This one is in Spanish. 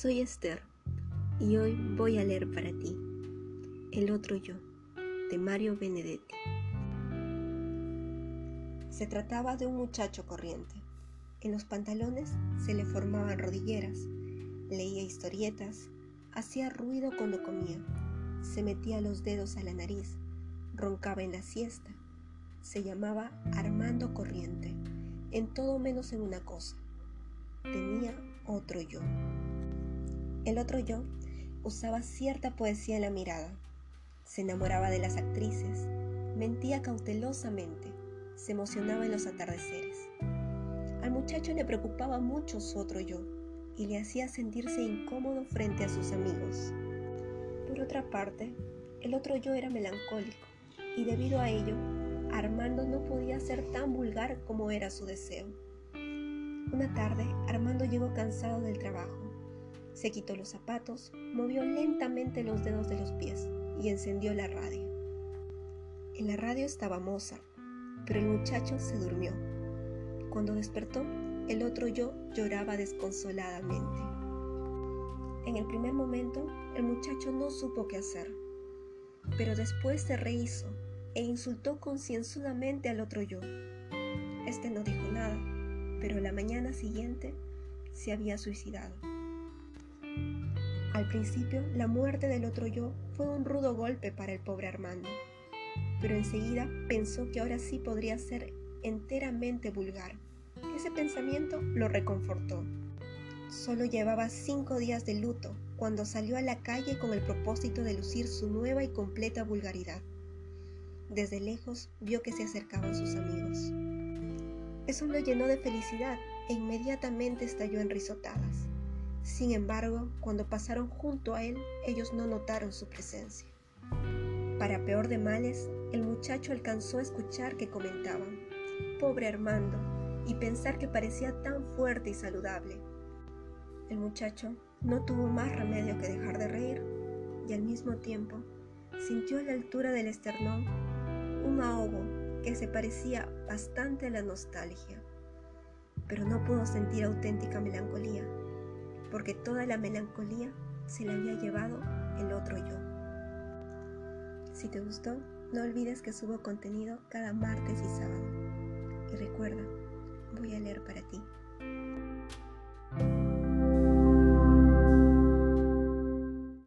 Soy Esther y hoy voy a leer para ti El otro yo de Mario Benedetti. Se trataba de un muchacho corriente. En los pantalones se le formaban rodilleras, leía historietas, hacía ruido cuando comía, se metía los dedos a la nariz, roncaba en la siesta. Se llamaba Armando Corriente, en todo menos en una cosa. Tenía otro yo. El otro yo usaba cierta poesía en la mirada. Se enamoraba de las actrices, mentía cautelosamente, se emocionaba en los atardeceres. Al muchacho le preocupaba mucho su otro yo y le hacía sentirse incómodo frente a sus amigos. Por otra parte, el otro yo era melancólico y debido a ello, Armando no podía ser tan vulgar como era su deseo. Una tarde, Armando llegó cansado del trabajo se quitó los zapatos, movió lentamente los dedos de los pies y encendió la radio. En la radio estaba Mozart, pero el muchacho se durmió. Cuando despertó, el otro yo lloraba desconsoladamente. En el primer momento, el muchacho no supo qué hacer, pero después se rehizo e insultó concienzudamente al otro yo. Este no dijo nada, pero la mañana siguiente se había suicidado. Al principio, la muerte del otro yo fue un rudo golpe para el pobre Armando, pero enseguida pensó que ahora sí podría ser enteramente vulgar. Ese pensamiento lo reconfortó. Solo llevaba cinco días de luto cuando salió a la calle con el propósito de lucir su nueva y completa vulgaridad. Desde lejos vio que se acercaban sus amigos. Eso lo llenó de felicidad e inmediatamente estalló en risotadas. Sin embargo, cuando pasaron junto a él, ellos no notaron su presencia. Para peor de males, el muchacho alcanzó a escuchar que comentaban, pobre Armando, y pensar que parecía tan fuerte y saludable. El muchacho no tuvo más remedio que dejar de reír y al mismo tiempo sintió a la altura del esternón un ahogo que se parecía bastante a la nostalgia, pero no pudo sentir auténtica melancolía porque toda la melancolía se la había llevado el otro yo. Si te gustó, no olvides que subo contenido cada martes y sábado. Y recuerda, voy a leer para ti.